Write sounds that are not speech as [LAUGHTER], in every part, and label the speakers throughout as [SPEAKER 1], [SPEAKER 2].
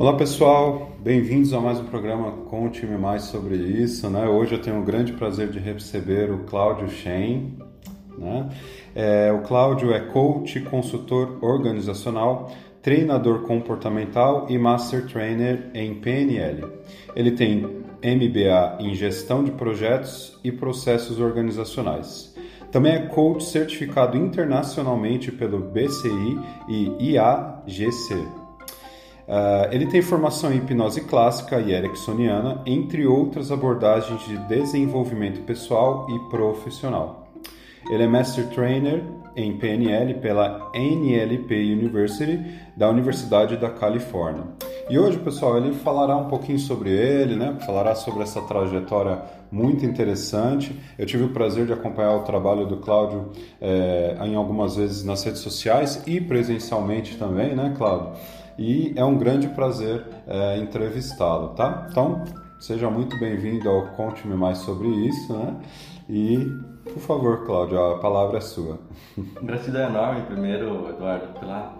[SPEAKER 1] Olá pessoal, bem-vindos a mais um programa Conte-me Mais sobre isso. Né? Hoje eu tenho o grande prazer de receber o Cláudio Shen. Né? É, o Cláudio é coach, consultor organizacional, treinador comportamental e master trainer em PNL. Ele tem MBA em gestão de projetos e processos organizacionais. Também é coach certificado internacionalmente pelo BCI e IAGC. Uh, ele tem formação em hipnose clássica e ericksoniana, entre outras abordagens de desenvolvimento pessoal e profissional. Ele é Master Trainer em PNL pela NLP University da Universidade da Califórnia. E hoje, pessoal, ele falará um pouquinho sobre ele, né? Falará sobre essa trajetória muito interessante. Eu tive o prazer de acompanhar o trabalho do Cláudio é, em algumas vezes nas redes sociais e presencialmente também, né, Cláudio? E é um grande prazer é, entrevistá-lo, tá? Então, seja muito bem-vindo ao Conte-me Mais sobre isso, né? E, por favor, Cláudio, a palavra é sua. [LAUGHS]
[SPEAKER 2] Gratidão enorme, primeiro, Eduardo, pela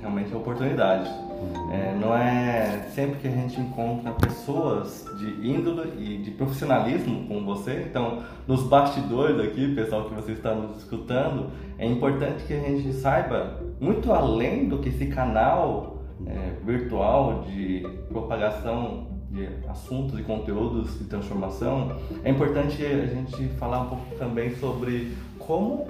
[SPEAKER 2] realmente oportunidade. Uhum. É, não é sempre que a gente encontra pessoas de índole e de profissionalismo como você. Então, nos bastidores aqui, pessoal que você está nos escutando, é importante que a gente saiba muito além do que esse canal é, virtual de propagação de assuntos e conteúdos de transformação, é importante a gente falar um pouco também sobre como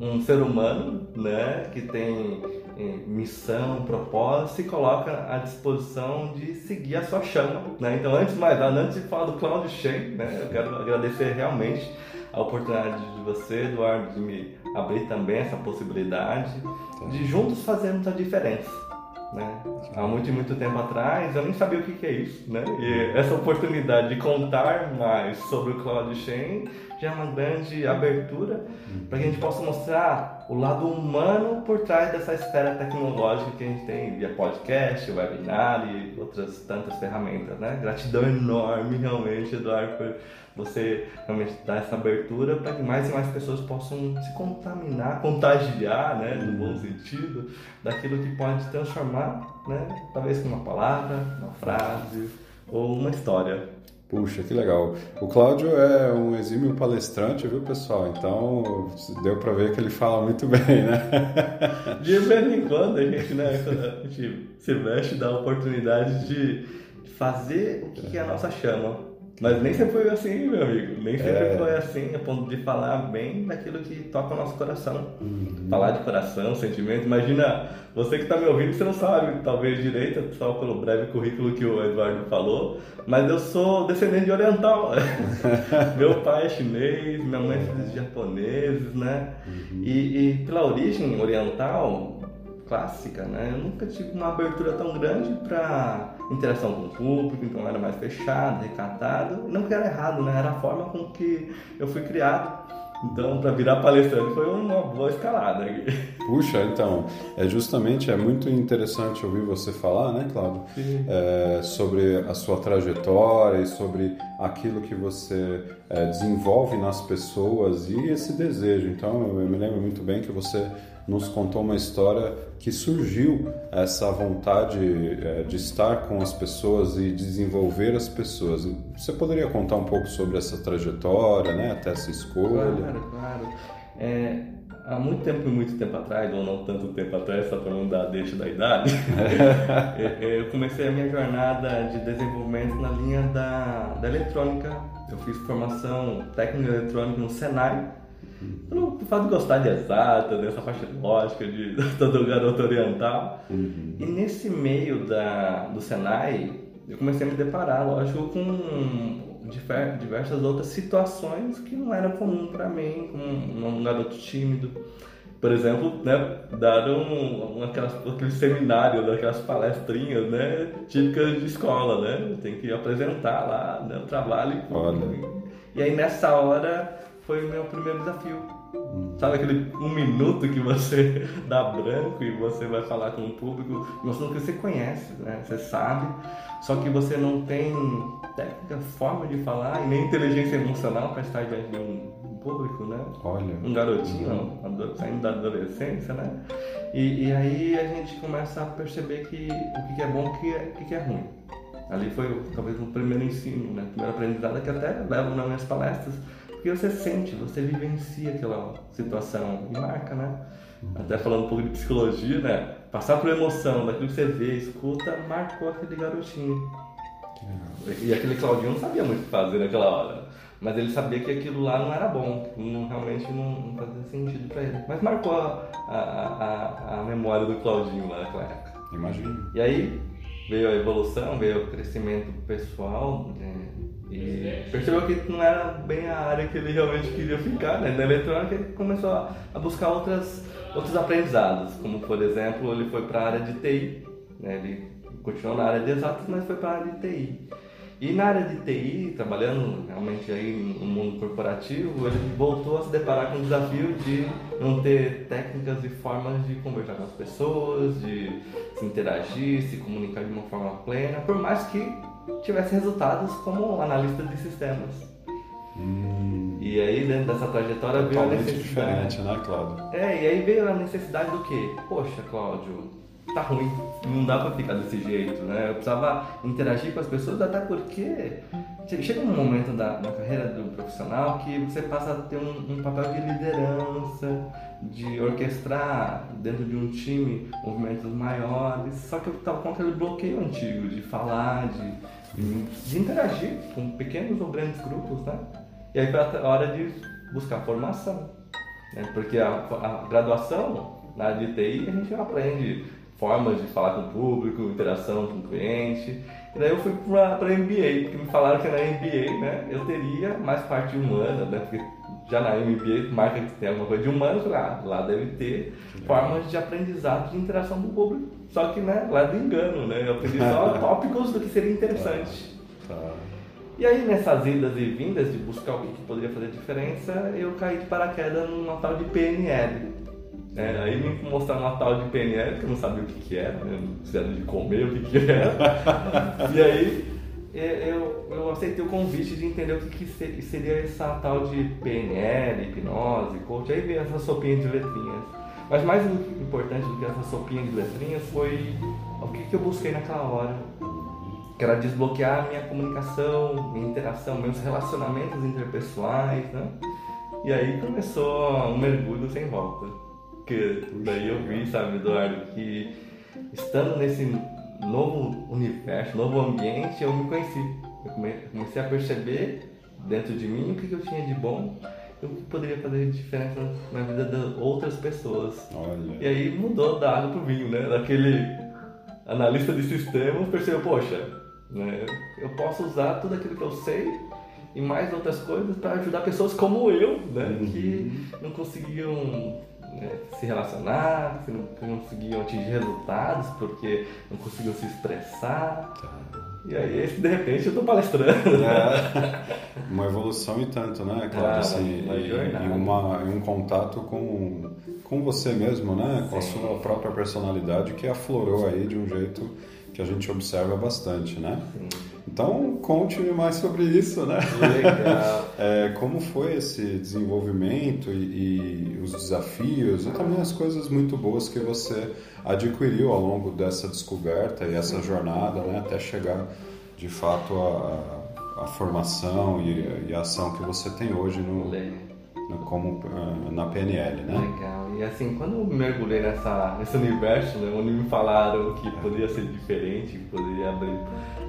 [SPEAKER 2] um ser humano, né, que tem é, missão, propósito, se coloca à disposição de seguir a sua chama, né? Então, antes de mais nada, antes de falar do Cloud Shen, né, eu quero agradecer realmente a oportunidade de você, Eduardo, de me abrir também essa possibilidade de juntos fazermos a diferença. Né? Há muito muito tempo atrás eu nem sabia o que, que é isso, né? E essa oportunidade de contar mais sobre o Cloud Chain já é uma grande abertura para que a gente possa mostrar o lado humano por trás dessa esfera tecnológica que a gente tem via podcast, webinar e outras tantas ferramentas, né? Gratidão enorme realmente, Eduardo, por você realmente dar essa abertura para que mais e mais pessoas possam se contaminar, contagiar, né, no bom sentido, daquilo que pode transformar, né, talvez com uma palavra, uma frase ou uma história.
[SPEAKER 1] Puxa, que legal. O Cláudio é um exímio palestrante, viu, pessoal? Então, deu para ver que ele fala muito [LAUGHS] bem, né?
[SPEAKER 2] De vez em quando a gente, né, a gente se veste da oportunidade de fazer o que é a nossa chama mas nem sempre foi assim, meu amigo. Nem sempre é... foi assim, a ponto de falar bem daquilo que toca o nosso coração. Uhum. Falar de coração, sentimento. Imagina, você que está me ouvindo, você não sabe, talvez direito, só pelo breve currículo que o Eduardo falou, mas eu sou descendente de oriental. [LAUGHS] meu pai é chinês, minha mãe é de japoneses, né? Uhum. E, e pela origem oriental, clássica, né? Eu nunca tive uma abertura tão grande para interação com o público, então era mais fechado, recatado. Não que era errado, né? Era a forma com que eu fui criado. Então, para virar palestrante foi uma boa escalada. [LAUGHS]
[SPEAKER 1] Puxa, então, é justamente é muito interessante ouvir você falar, né, Cláudio, é, sobre a sua trajetória e sobre aquilo que você é, desenvolve nas pessoas e esse desejo. Então, eu me lembro muito bem que você nos contou uma história que surgiu essa vontade é, de estar com as pessoas e desenvolver as pessoas. Você poderia contar um pouco sobre essa trajetória, né, até essa escolha?
[SPEAKER 2] Claro, claro. É, há muito tempo, muito tempo atrás, ou não tanto tempo atrás, só para não dar deixa da idade, [LAUGHS] é, é, eu comecei a minha jornada de desenvolvimento na linha da, da eletrônica. Eu fiz formação técnica eletrônica no Senai, pelo fato de gostar de exata, dessa parte lógica de [LAUGHS] todo garoto oriental. Uhum. E nesse meio da, do Senai, eu comecei a me deparar, lógico, com diversas outras situações que não eram comum para mim, como um garoto tímido. Por exemplo, né, dar um, um, aquelas, aquele seminário, aquelas palestrinhas né, típicas de escola, né? Tem que apresentar lá né, o trabalho. Olha. E aí nessa hora foi o meu primeiro desafio. Sabe aquele um minuto que você [LAUGHS] dá branco e você vai falar com o público, mostrando que você conhece, né? Você sabe, só que você não tem técnica, forma de falar e nem inteligência emocional para estar diante de um público, né?
[SPEAKER 1] Olha.
[SPEAKER 2] Um garotinho, uhum. saindo da adolescência, né? E, e, aí a gente começa a perceber que o que é bom e o que, que é ruim. Ali foi talvez o primeiro ensino, né? primeiro aprendizado que até levo nas minhas palestras, porque você sente, você vivencia aquela situação e marca, né? Até falando um pouco de psicologia, né? Passar por emoção, daquilo que você vê, escuta, marcou aquele garotinho. E aquele Claudinho não sabia muito o que fazer naquela hora. Mas ele sabia que aquilo lá não era bom, não, realmente não, não fazia sentido para ele. Mas marcou a, a, a, a, memória do Claudinho lá naquela época.
[SPEAKER 1] Imagino.
[SPEAKER 2] E aí veio a evolução, veio o crescimento pessoal né? E percebeu que não era bem a área que ele realmente queria ficar. Né? Na eletrônica ele começou a buscar outras, outros aprendizados, como por exemplo ele foi para a área de TI. Né? Ele continuou na área de exatas, mas foi para a área de TI. E na área de TI, trabalhando realmente aí no mundo corporativo, ele voltou a se deparar com o desafio de não ter técnicas e formas de conversar com as pessoas, de se interagir, se comunicar de uma forma plena, por mais que tivesse resultados como analista de sistemas. Hum. E aí, dentro dessa trajetória, veio a necessidade.
[SPEAKER 1] diferente, né, Cláudio?
[SPEAKER 2] É, e aí veio a necessidade do quê? Poxa, Cláudio, tá ruim, não dá pra ficar desse jeito, né? Eu precisava interagir com as pessoas, até porque chega um momento da, na carreira do profissional que você passa a ter um, um, papel de liderança, de orquestrar dentro de um time movimentos maiores, só que eu tava com aquele bloqueio antigo de falar, de, de, interagir com pequenos ou grandes grupos, né? E aí foi a hora de buscar formação, né? Porque a, a graduação na área de TI a gente aprende formas de falar com o público, interação com o cliente. E daí eu fui para a MBA, porque me falaram que na MBA né, eu teria mais parte humana, né, porque já na MBA marca que tem alguma coisa de humano, lá, lá deve ter formas de aprendizado de interação com o público. Só que né, lá do engano, né, eu aprendi só [LAUGHS] tópicos do que seria interessante. Tá, tá. E aí nessas idas e vindas de buscar o que poderia fazer diferença, eu caí de paraquedas numa tal de PNL é, aí me mostraram uma tal de PNL, que eu não sabia o que, que era, né? se era de comer, o que, que era. [LAUGHS] e aí é, eu, eu aceitei o convite de entender o que, que seria essa tal de PNL, hipnose, coach. Aí veio essa sopinha de letrinhas. Mas mais importante do que essa sopinha de letrinhas foi o que, que eu busquei naquela hora. Que era desbloquear minha comunicação, minha interação, meus relacionamentos interpessoais, né? E aí começou um mergulho sem volta. Porque daí eu vi, sabe, Eduardo, que estando nesse novo universo, novo ambiente, eu me conheci. Eu comecei a perceber dentro de mim o que eu tinha de bom e o que poderia fazer diferença na vida de outras pessoas.
[SPEAKER 1] Olha.
[SPEAKER 2] E aí mudou da água pro vinho, né? Daquele analista de sistemas percebeu, poxa, né? eu posso usar tudo aquilo que eu sei e mais outras coisas para ajudar pessoas como eu, né? Uhum. Que não conseguiam né, se relacionar, que não, conseguiam atingir resultados porque não conseguiam se expressar. Tá. E aí, de repente, eu tô palestrando.
[SPEAKER 1] É, uma evolução e tanto, né, Claro, ah, assim, e, e, uma, e um contato com, com você mesmo, né? Com Sim. a sua própria personalidade que aflorou aí de um jeito que a gente observa bastante, né? Sim. Então, conte-me mais sobre isso, né?
[SPEAKER 2] Legal. [LAUGHS]
[SPEAKER 1] é, como foi esse desenvolvimento e, e, os desafios e também as coisas muito boas que você adquiriu ao longo dessa descoberta e essa jornada, né? Até chegar, de fato, à formação e, e a ação que você tem hoje no, como uh, na PNL, né?
[SPEAKER 2] Legal. E assim, quando eu mergulhei nessa, nesse universo, né, onde me falaram que poderia ser diferente, que poderia abrir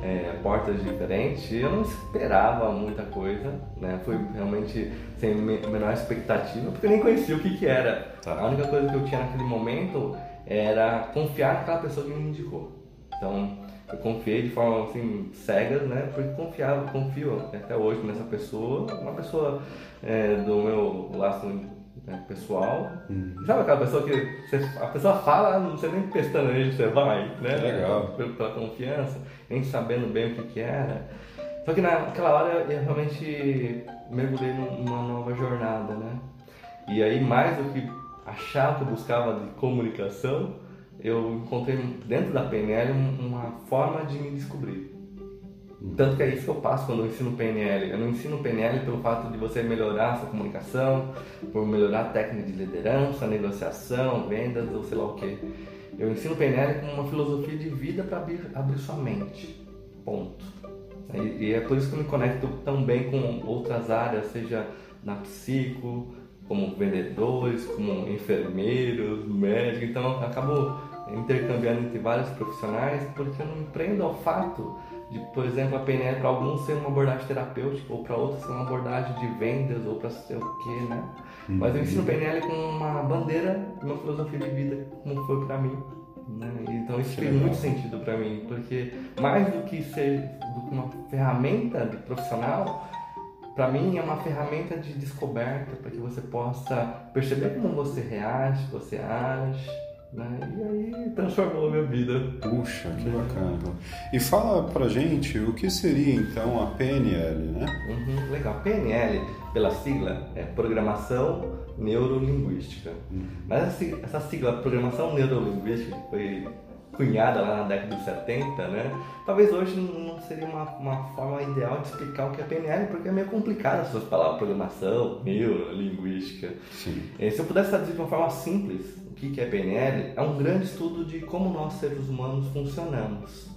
[SPEAKER 2] é, portas diferentes, eu não esperava muita coisa, né? Foi realmente sem a menor expectativa, porque eu nem conhecia o que que era. Tá. A única coisa que eu tinha naquele momento era confiar naquela pessoa que me indicou. Então, eu confiei de forma assim cega, né? Porque confiava, confio até hoje nessa pessoa, uma pessoa é, do meu laço né, pessoal. Hum. Sabe aquela pessoa que você, a pessoa fala, não sei nem pestaneja, você vai, né?
[SPEAKER 1] Legal.
[SPEAKER 2] Pela, pela confiança, nem sabendo bem o que, que era. Só que naquela hora eu realmente mergulhei numa nova jornada, né? E aí mais do que achar que eu buscava de comunicação, eu encontrei dentro da PNL uma forma de me descobrir. Tanto que é isso que eu passo quando eu ensino PNL. Eu não ensino PNL pelo fato de você melhorar a sua comunicação, por melhorar a técnica de liderança, negociação, vendas ou sei lá o que. Eu ensino PNL como uma filosofia de vida para abrir, abrir sua mente. Ponto. E, e, é por isso que eu me conecto também com outras áreas, seja na psico, como vendedores, como enfermeiros, médicos. Então eu acabo intercambiando entre vários profissionais porque eu não prendo ao fato de, por exemplo, a PNL para alguns ser uma abordagem terapêutica ou para outros ser uma abordagem de vendas ou para sei o que, né? Uhum. Mas eu ensino PNL com uma bandeira de uma filosofia de vida, como foi para mim. Né? Então isso tem muito sentido para mim, porque mais do que ser do que uma ferramenta de profissional, para mim é uma ferramenta de descoberta para que você possa perceber como você reage, você age, né? E aí transformou a minha vida.
[SPEAKER 1] Puxa, que bacana. E fala pra gente o que seria então a PNL, né?
[SPEAKER 2] Uhum, legal. PNL, pela sigla, é Programação Neurolinguística. Uhum. Mas essa sigla, Programação Neurolinguística, que foi cunhada lá na década de 70, né? Talvez hoje não seria uma, uma forma ideal de explicar o que é PNL, porque é meio complicado as suas palavras, programação, neurolinguística. Sim. E se eu pudesse traduzir de uma forma simples, o que é PNL? É um grande estudo de como nós seres humanos funcionamos.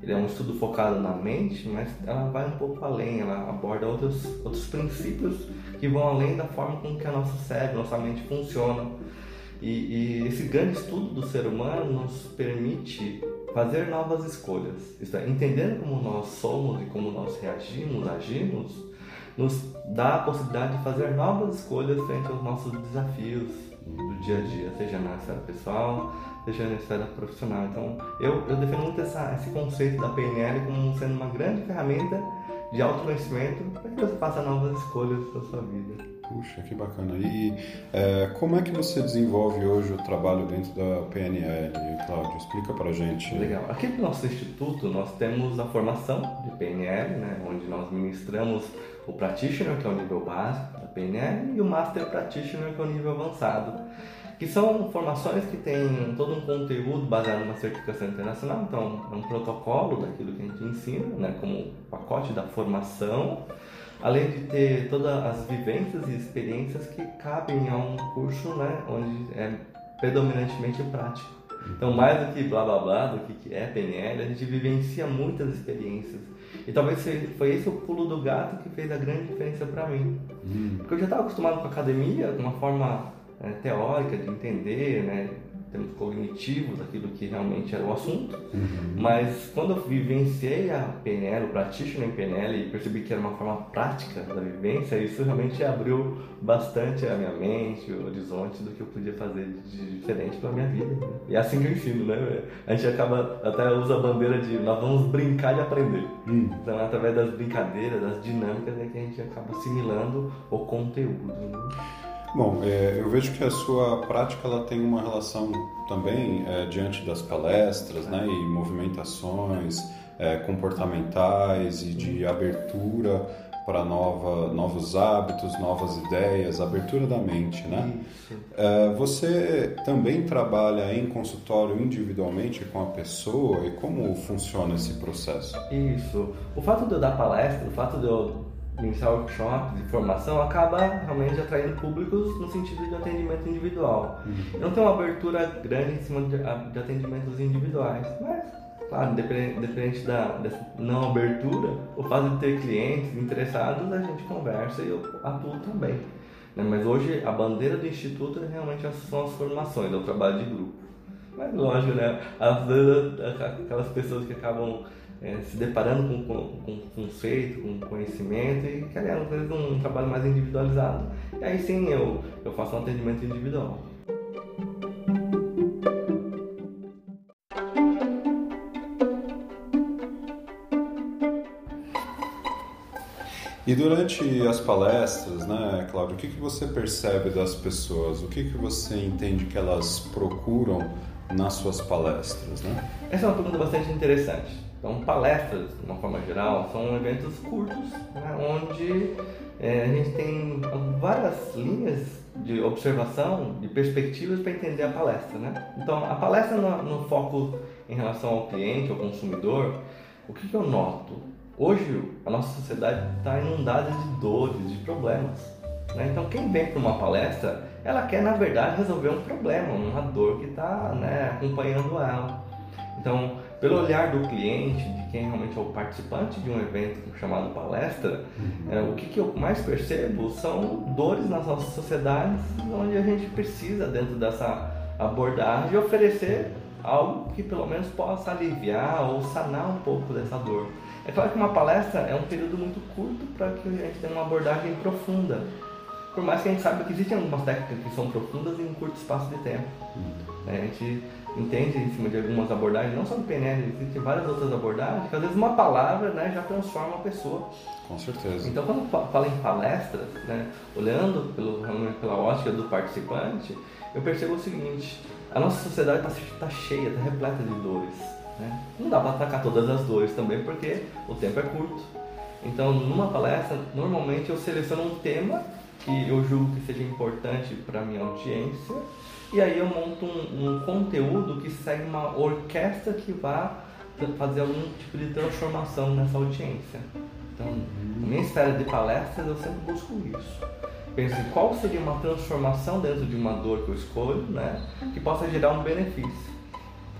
[SPEAKER 2] Ele é um estudo focado na mente, mas ela vai um pouco além, ela aborda outros, outros princípios que vão além da forma com que a nosso cérebro, nossa mente funciona. E, e esse grande estudo do ser humano nos permite fazer novas escolhas. Isto é, entendendo como nós somos e como nós reagimos, agimos, nos dá a possibilidade de fazer novas escolhas frente aos nossos desafios, dia a dia, seja na esfera pessoal, seja na esfera profissional. Então, eu, eu defendo muito essa, esse conceito da PNL como sendo uma grande ferramenta de autoconhecimento para que você faça novas escolhas para sua vida.
[SPEAKER 1] Puxa, que bacana. E é, como é que você desenvolve hoje o trabalho dentro da PNL, Cláudio? Explica para gente.
[SPEAKER 2] Legal. Aqui no nosso instituto nós temos a formação de PNL, né, onde nós ministramos o Practitioner, que é o nível básico PNL, e o Master Practitioner, que é o nível avançado que são formações que têm todo um conteúdo baseado numa certificação internacional, então é um protocolo daquilo que a gente ensina, né, como pacote da formação, além de ter todas as vivências e experiências que cabem a um curso né, onde é predominantemente prático. Então, mais do que blá blá blá, do que é PNL, a gente vivencia muitas experiências. E talvez foi esse o pulo do gato que fez a grande diferença para mim. Hum. Porque eu já estava acostumado com a academia, de uma forma é, teórica de entender, né, termos cognitivos, aquilo que realmente era o assunto. Uhum. Mas quando eu vivenciei a PNL, o practitioner em PNL e percebi que era uma forma prática da vivência, isso realmente abriu bastante a minha mente, o horizonte do que eu podia fazer de diferente para minha vida. Né? E é assim que eu ensino, né? A gente acaba até usa a bandeira de nós vamos brincar de aprender. Uhum. Então, através das brincadeiras, das dinâmicas é que a gente acaba assimilando o conteúdo. Né?
[SPEAKER 1] Bom, é, eu vejo que a sua prática ela tem uma relação também é, diante das palestras né, e movimentações é, comportamentais e de abertura para nova, novos hábitos, novas ideias, abertura da mente, né? É, você também trabalha em consultório individualmente com a pessoa e como funciona esse processo?
[SPEAKER 2] Isso. O fato de eu dar palestra, o fato de eu iniciar workshops de formação acaba realmente atraindo públicos no sentido de atendimento individual. Uhum. Não tem uma abertura grande em cima de, de atendimentos individuais, mas, claro, dependente da dessa não abertura, o fato de ter clientes interessados, a gente conversa e eu atuo também. Né? Mas hoje a bandeira do Instituto realmente são as formações, é o trabalho de grupo. Mas lógico, né? Vezes aquelas pessoas que acabam é, se deparando com, com, com conceito, com conhecimento e querendo às um trabalho mais individualizado. E aí sim eu, eu faço um atendimento individual.
[SPEAKER 1] E durante as palestras, né, Cláudio, o que, que você percebe das pessoas? O que, que você entende que elas procuram nas suas palestras? Né?
[SPEAKER 2] Essa é uma pergunta bastante interessante. Então, palestras, de uma forma geral, são eventos curtos, né, onde é, a gente tem várias linhas de observação, de perspectivas para entender a palestra. Né? Então, a palestra no, no, foco em relação ao cliente, ao consumidor, o que, que eu noto? hoje a nossa sociedade está inundada de dores, de problemas. Né? Então quem vem para uma palestra, ela quer na verdade resolver um problema, uma dor que está né, acompanhando ela. Então, pelo olhar do cliente, de quem realmente é o participante de um evento chamado palestra, uhum. é, o que, que, eu mais percebo são dores nas nossas sociedades, onde a gente precisa, dentro dessa abordagem, oferecer algo que pelo menos possa aliviar ou sanar um pouco dessa dor. É claro que uma palestra é um período muito curto para que a gente tenha uma abordagem profunda. Por mais que a gente saiba que existem algumas técnicas que são profundas em um curto espaço de tempo. Uhum. A gente entende em cima de algumas abordagens, não só do PNL, existem várias outras abordagens, que às vezes uma palavra né, já transforma a pessoa.
[SPEAKER 1] Com certeza.
[SPEAKER 2] Então, quando falo em palestras, né, olhando pelo, pela ótica do participante, eu percebo o seguinte: a nossa sociedade está tá cheia, está repleta de dores. Né? Não dá para atacar todas as dores também, porque o tempo é curto. Então, numa palestra, normalmente eu seleciono um tema que eu julgo que seja importante para minha audiência e aí eu monto um, um conteúdo que segue uma orquestra que vá fazer algum tipo de transformação nessa audiência. Então, na minha esfera de palestras, eu sempre busco isso. Penso em qual seria uma transformação dentro de uma dor que eu escolho, né, que possa gerar um benefício.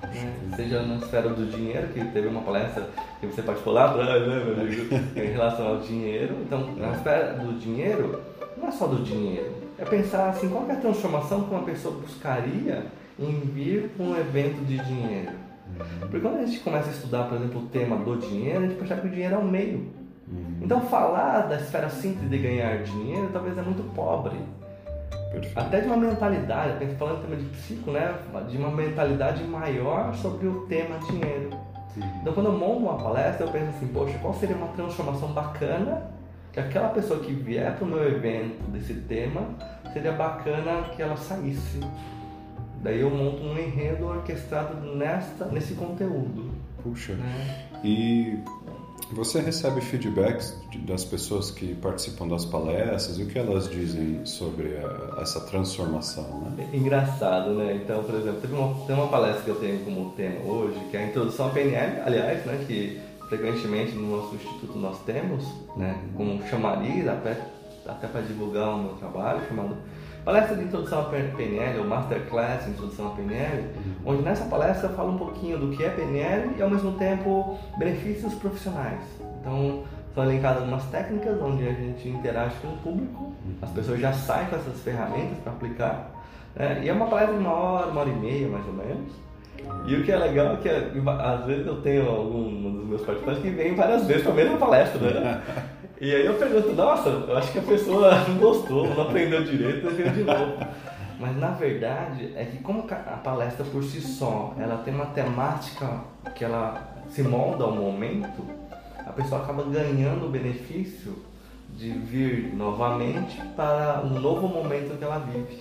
[SPEAKER 2] Né? Seja na esfera do dinheiro, que teve uma palestra que você participou lá atrás, né, meu amigo, em relação ao dinheiro. Então, na esfera do dinheiro, não é só do dinheiro, é pensar assim, qual é a transformação que uma pessoa buscaria em vir para um evento de dinheiro. Uhum. Porque quando a gente começa a estudar, por exemplo, o tema do dinheiro, a gente percebe que o dinheiro é um meio. Uhum. Então falar da esfera simples de ganhar dinheiro talvez é muito pobre. Perfeito. Até de uma mentalidade, falando em tema de psico, né? De uma mentalidade maior sobre o tema dinheiro. Uhum. Então quando eu monto uma palestra, eu penso assim, poxa, qual seria uma transformação bacana que aquela pessoa que vier para o meu evento desse tema, seria bacana que ela saísse. Daí eu monto um enredo orquestrado nesta, nesse conteúdo.
[SPEAKER 1] Puxa. Né? E você recebe feedbacks das pessoas que participam das palestras e o que elas dizem sobre a, essa transformação,
[SPEAKER 2] né? Engraçado, né? Então, por exemplo, teve uma, tem uma palestra que eu tenho como tema hoje, que é a introdução à PNL, aliás, né? Que frequentemente no nosso instituto nós temos, né, como chamariz, até, até para divulgar o meu trabalho, chamado Palestra de Introdução à PNL, ou Masterclass de Introdução à PNL, onde nessa palestra eu falo um pouquinho do que é PNL e ao mesmo tempo benefícios profissionais. Então, são elencadas algumas técnicas onde a gente interage com o público, as pessoas já saem com essas ferramentas para aplicar, né? e é uma palestra de uma hora, uma hora e meia mais ou menos, e o que é legal é que às vezes eu tenho algum dos meus participantes que vem várias vezes para a mesma palestra, né? [LAUGHS] E aí eu pergunto, nossa, eu acho que a pessoa [LAUGHS] não gostou, não aprendeu direito, e veio de novo. Mas na verdade é que como a palestra por si só, ela tem uma temática que ela se molda ao momento, a pessoa acaba ganhando o benefício de vir novamente para um novo momento que ela vive.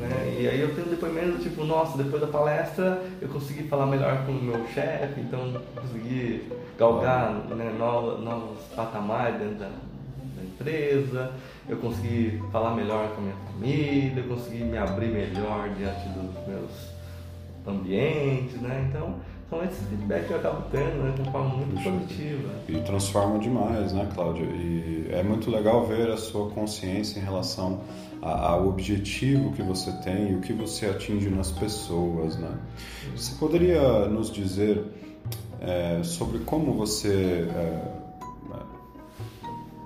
[SPEAKER 2] Né? E aí eu tenho depoimento tipo, nossa, depois da palestra eu consegui falar melhor com o meu chefe, então consegui galgar né, novos, novos patamares dentro da, da, empresa, eu consegui falar melhor com a minha família, eu consegui me abrir melhor diante dos meus ambientes, né? Então são esses feedbacks que eu acabo tendo, né? De uma forma muito Puxa, positiva.
[SPEAKER 1] E transforma demais, né, Cláudio? E é muito legal ver a sua consciência em relação ao objetivo que você tem e o que você atinge nas pessoas, né? Você poderia nos dizer é, sobre como você é,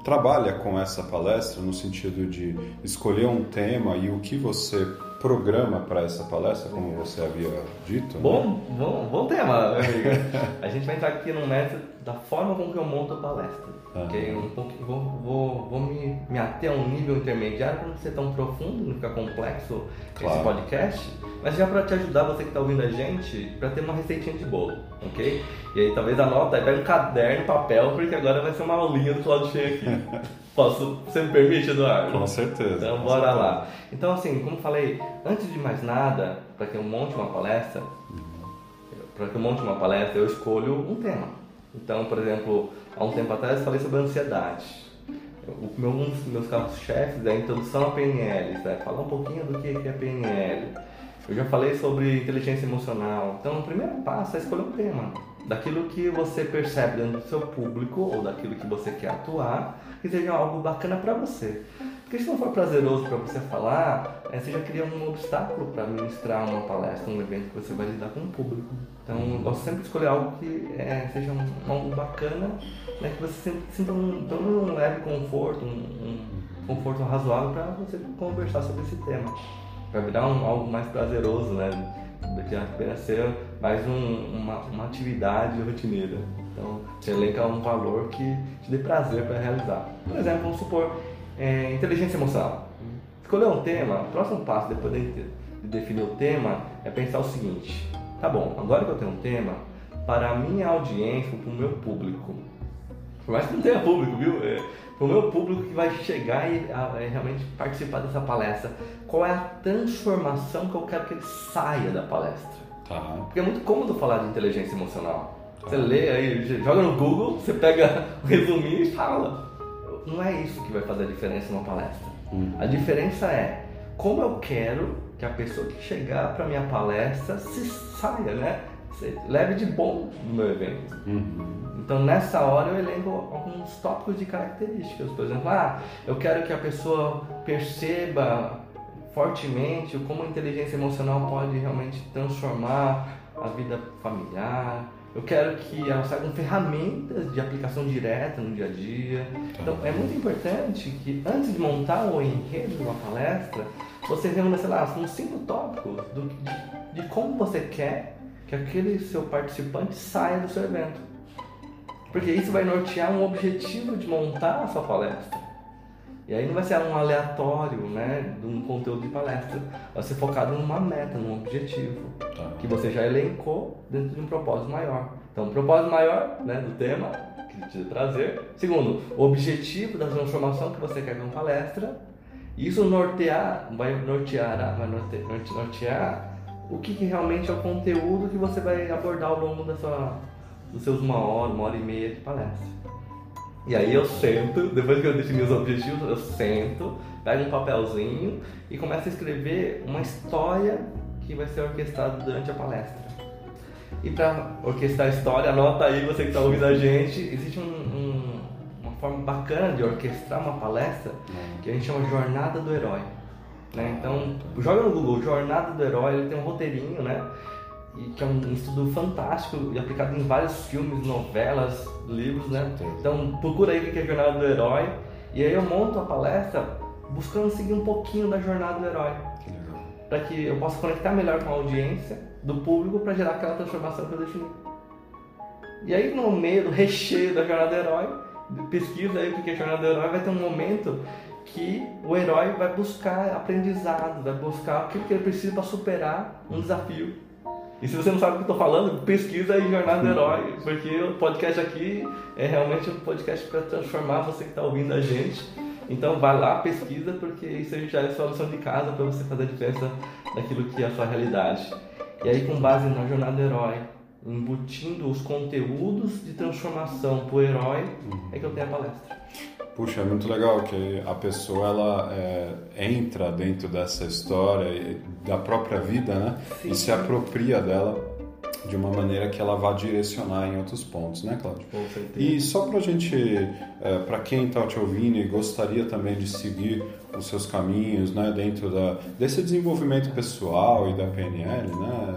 [SPEAKER 1] trabalha com essa palestra no sentido de escolher um tema e o que você programa para essa palestra, como você havia dito?
[SPEAKER 2] Bom, né? bom, bom tema, amigo. A gente vai entrar aqui no método da forma como que eu monto a palestra. Uhum. Okay? Um pouco, vou, vou, vou me, me ater a um nível intermediário para não ser tão profundo, não ficar complexo claro. esse podcast, mas já para te ajudar, você que está ouvindo a gente, para ter uma receitinha de bolo, ok? E aí talvez anota, aí pega um caderno, papel, porque agora vai ser uma aulinha do Claudio Cheio aqui. [LAUGHS] Posso? Você me permite, Eduardo?
[SPEAKER 1] Com certeza.
[SPEAKER 2] Então
[SPEAKER 1] com
[SPEAKER 2] bora
[SPEAKER 1] certeza.
[SPEAKER 2] lá. Então assim, como falei, antes de mais nada, para que eu monte uma palestra, para que eu monte uma palestra, eu escolho um tema. Então, por exemplo, há um tempo atrás eu falei sobre ansiedade. O meu, um dos meus carros-chefes é a introdução à PNL, né? falar um pouquinho do que é PNL. Eu já falei sobre inteligência emocional. Então, o primeiro passo é escolher um tema. Daquilo que você percebe dentro do seu público ou daquilo que você quer atuar, que seja algo bacana para você. Porque se não for prazeroso para você falar, é, você já cria um obstáculo para ministrar uma palestra, um evento que você vai lidar com o público. Então, eu gosto sempre de escolher algo que é, seja um, algo bacana, né, que você sinta um, um leve conforto, um, um conforto razoável para você conversar sobre esse tema para virar um, algo mais prazeroso, né? Apenas ser mais um, uma, uma atividade rotineira. Então, você elenca um valor que te dê prazer para realizar. Por exemplo, vamos supor, é, inteligência emocional. Escolher um tema, o próximo passo depois de, de definir o tema é pensar o seguinte: tá bom, agora que eu tenho um tema, para a minha audiência, para o meu público, por mais que não tenha público, viu? É, para o meu público que vai chegar e a, é, realmente participar dessa palestra, qual é a transformação que eu quero que ele saia da palestra? Tá. Porque é muito cômodo falar de inteligência emocional. Você lê aí, joga no Google, você pega o resuminho e fala. Não é isso que vai fazer a diferença numa palestra. Uhum. A diferença é como eu quero que a pessoa que chegar para minha palestra se saia, né? Se leve de bom no meu evento. Uhum. Então nessa hora eu elenco alguns tópicos de características. Por exemplo, ah, eu quero que a pessoa perceba fortemente como a inteligência emocional pode realmente transformar a vida familiar. Eu quero que ela saiba com ferramentas de aplicação direta no dia a dia. Então é muito importante que antes de montar o enredo de uma palestra, você reúna, sei lá, uns cinco tópicos do, de, de como você quer que aquele seu participante saia do seu evento. Porque isso vai nortear um objetivo de montar a sua palestra. E aí não vai ser um aleatório, né, de um conteúdo de palestra. Vai ser focado numa meta, num objetivo. Tá. Que você já elencou dentro de um propósito maior. Então, o propósito maior, né, do tema, que te trazer. Segundo, o objetivo da transformação que você quer com a palestra. Isso nortear, vai nortear, vai nortear, nortear o que, que realmente é o conteúdo que você vai abordar ao longo da sua dos seus uma hora, uma hora e meia de palestra. E aí eu sento, depois que eu defini os objetivos, eu sento, pego um papelzinho e começo a escrever uma história que vai ser orquestrada durante a palestra. E para orquestrar a história, anota aí, você que está ouvindo a gente, existe um, um, uma forma bacana de orquestrar uma palestra que a gente chama Jornada do Herói. Né? Então, joga no Google, Jornada do Herói, ele tem um roteirinho, né? e que é um estudo fantástico e aplicado em vários filmes, novelas, livros, né? Então procura aí o que é a jornada do herói e aí eu monto a palestra buscando seguir um pouquinho da jornada do herói para que eu possa conectar melhor com a audiência do público para gerar aquela transformação que eu defini. E aí no meio do recheio da jornada do herói, pesquisa aí o que é a jornada do herói, vai ter um momento que o herói vai buscar aprendizado, vai buscar aquilo que ele precisa para superar um desafio. E se você não sabe o que eu estou falando, pesquisa aí Jornada do Herói, porque o podcast aqui é realmente um podcast para transformar você que está ouvindo a gente. Então vai lá, pesquisa, porque isso já é sua lição de casa para você fazer a diferença daquilo que é a sua realidade. E aí com base na Jornada do Herói, embutindo os conteúdos de transformação para o herói, é que eu tenho a palestra.
[SPEAKER 1] Puxa, é muito legal que a pessoa ela é, entra dentro dessa história da própria vida, né? Sim. E se apropria dela de uma maneira que ela vá direcionar em outros pontos, né, Cláudio?
[SPEAKER 2] Com certeza.
[SPEAKER 1] E só para gente, é, para quem está te ouvindo e gostaria também de seguir os seus caminhos, né, dentro da, desse desenvolvimento pessoal e da PNL, né,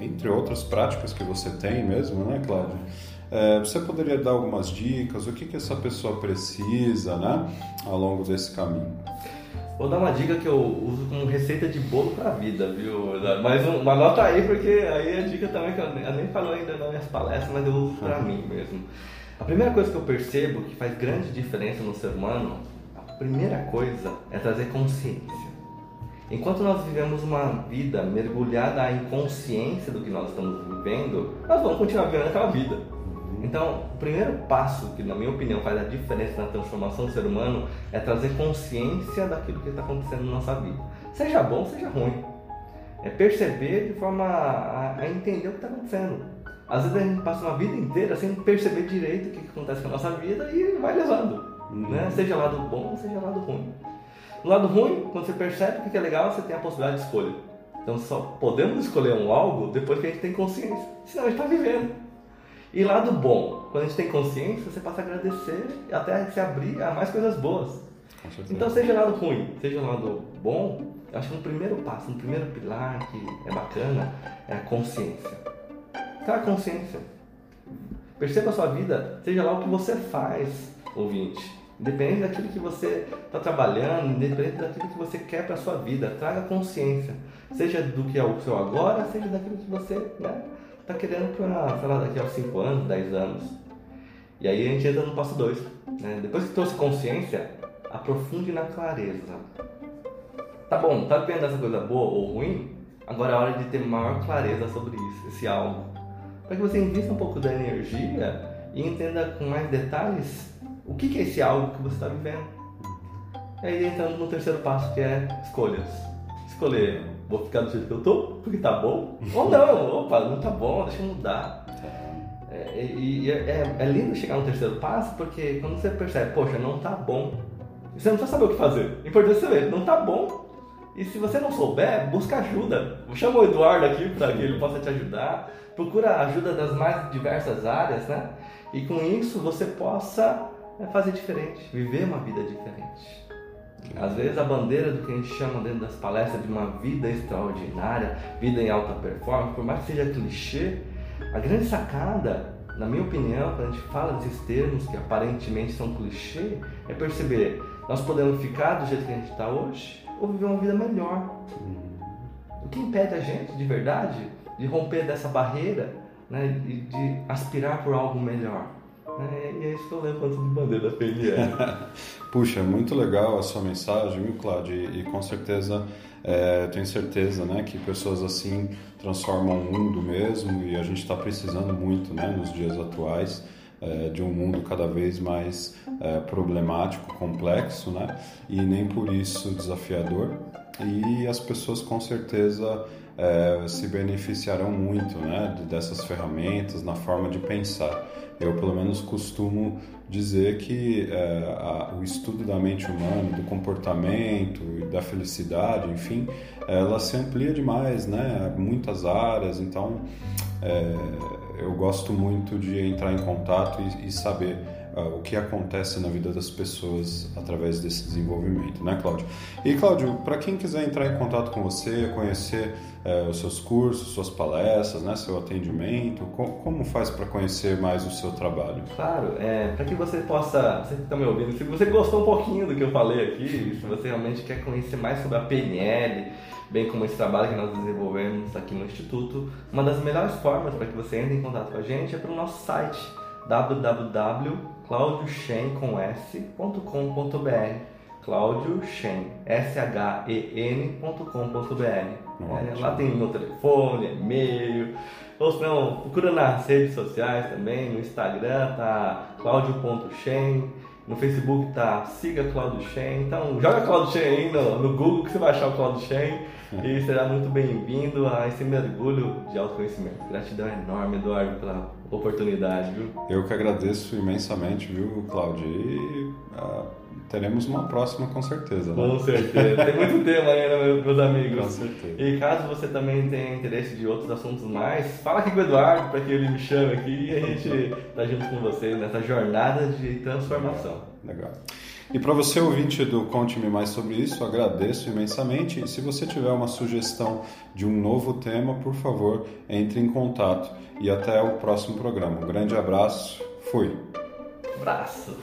[SPEAKER 1] é, entre outras práticas que você tem mesmo, né, Cláudio? É, você poderia dar algumas dicas? O que, que essa pessoa precisa né, ao longo desse caminho?
[SPEAKER 2] Vou dar uma dica que eu uso como receita de bolo para a vida, viu? Mas uma nota aí, porque aí a dica também que eu, eu nem falo ainda nas minhas palestras, mas eu uso para mim mesmo. A primeira coisa que eu percebo que faz grande diferença no ser humano, a primeira coisa é trazer consciência. Enquanto nós vivemos uma vida mergulhada em consciência do que nós estamos vivendo, nós vamos continuar vivendo aquela vida. Então, o primeiro passo, que na minha opinião faz a diferença na transformação do ser humano, é trazer consciência daquilo que está acontecendo na nossa vida. Seja bom, seja ruim. É perceber de forma a, a entender o que está acontecendo. Às vezes a gente passa uma vida inteira sem perceber direito o que, que acontece com a nossa vida e vai levando. Uhum. Né? Seja lado bom, seja lado ruim. No lado ruim, quando você percebe o que é legal, você tem a possibilidade de escolha. Então só podemos escolher um algo depois que a gente tem consciência. Senão a gente está vivendo. E lado bom, quando a gente tem consciência, você passa a agradecer e até se abrir a mais coisas boas. Então seja lado ruim, seja lado bom, eu acho que um primeiro passo, um primeiro pilar que é bacana é a consciência. Traga consciência. Perceba a sua vida, seja lá o que você faz, ouvinte. Independente daquilo que você está trabalhando, independente daquilo que você quer para a sua vida, traga consciência. Seja do que é o seu agora, seja daquilo que você né, tá querendo para, sei lá, daqui a 5 anos, 10 anos. E aí a gente entra no passo 2. Né? Depois que trouxe consciência, aprofunde na clareza. Tá bom, tá vendo essa coisa boa ou ruim? Agora é hora de ter maior clareza sobre isso, esse algo. Para que você invista um pouco da energia e entenda com mais detalhes o que, é esse algo que você está vivendo. E aí entrando no terceiro passo que é escolhas. Escolher, vou ficar do jeito que eu tô, porque tá bom, ou não, opa, não tá bom, deixa eu mudar. É, e, é, é, é, lindo chegar no terceiro passo, porque quando você percebe, poxa, não tá bom, você não precisa saber o que fazer. O importante é saber, não tá bom. E se você não souber, busca ajuda. Chama o Eduardo aqui para que ele possa te ajudar. Procura ajuda das mais diversas áreas, né? E com isso você possa é fazer diferente, viver uma vida diferente. Às vezes a bandeira do que a gente chama dentro das palestras de uma vida extraordinária, vida em alta performance, por mais que seja clichê, a grande sacada, na minha opinião, quando a gente fala desses termos que aparentemente são clichê, é perceber, nós podemos ficar do jeito que a gente está hoje ou viver uma vida melhor. O que impede a gente, de verdade, de romper dessa barreira né, e de aspirar por algo melhor? É, e é isso que eu levo quanto de bandeira da PNL. [LAUGHS]
[SPEAKER 1] Puxa, muito legal a sua mensagem, viu, Cláudio? E, e com certeza, é, tenho certeza né, que pessoas assim transformam o mundo mesmo e a gente está precisando muito né, nos dias atuais. É, de um mundo cada vez mais é, problemático, complexo, né? E nem por isso desafiador. E as pessoas com certeza é, se beneficiarão muito, né? Dessas ferramentas na forma de pensar. Eu, pelo menos, costumo dizer que é, a, o estudo da mente humana, do comportamento e da felicidade, enfim, ela se amplia demais, né? Muitas áreas, então é, eu gosto muito de entrar em contato e, e saber uh, o que acontece na vida das pessoas através desse desenvolvimento, né, Cláudio? E, Cláudio, para quem quiser entrar em contato com você, conhecer uh, os seus cursos, suas palestras, né, seu atendimento, com, como faz para conhecer mais o seu trabalho?
[SPEAKER 2] Claro, é, para que você possa, você que está me ouvindo, se você gostou um pouquinho do que eu falei aqui, se você realmente quer conhecer mais sobre a PNL, bem como esse trabalho que nós desenvolvemos aqui no Instituto, uma das melhores formas para que você entre em contato com a gente é pelo nosso site www.claudiochen.com.br Cláudio Shen, S-H-E-N.com.br. É, lá tem meu telefone, e-mail, ou se não, procura nas redes sociais também, no Instagram tá claudio.shen, no Facebook tá siga Claudio Shen, então joga Claudio Shen aí no, no Google que você vai achar o Claudio Shen e será muito bem-vindo. A esse mergulho de autoconhecimento. Gratidão enorme, Eduardo, pela oportunidade, viu?
[SPEAKER 1] Eu que agradeço imensamente, viu, Cláudio? E uh, teremos uma próxima com certeza.
[SPEAKER 2] Né? Com certeza. Tem muito tema ainda, meus amigos.
[SPEAKER 1] Com certeza.
[SPEAKER 2] E caso você também tenha interesse de outros assuntos mais, fala aqui com o Eduardo para que ele me chame aqui e a gente tá junto com você nessa jornada de transformação.
[SPEAKER 1] Legal. E para você, ouvinte do Conte-me Mais sobre isso, agradeço imensamente. E se você tiver uma sugestão de um novo tema, por favor, entre em contato. E até o próximo programa. Um grande abraço. Fui.
[SPEAKER 2] Abraço.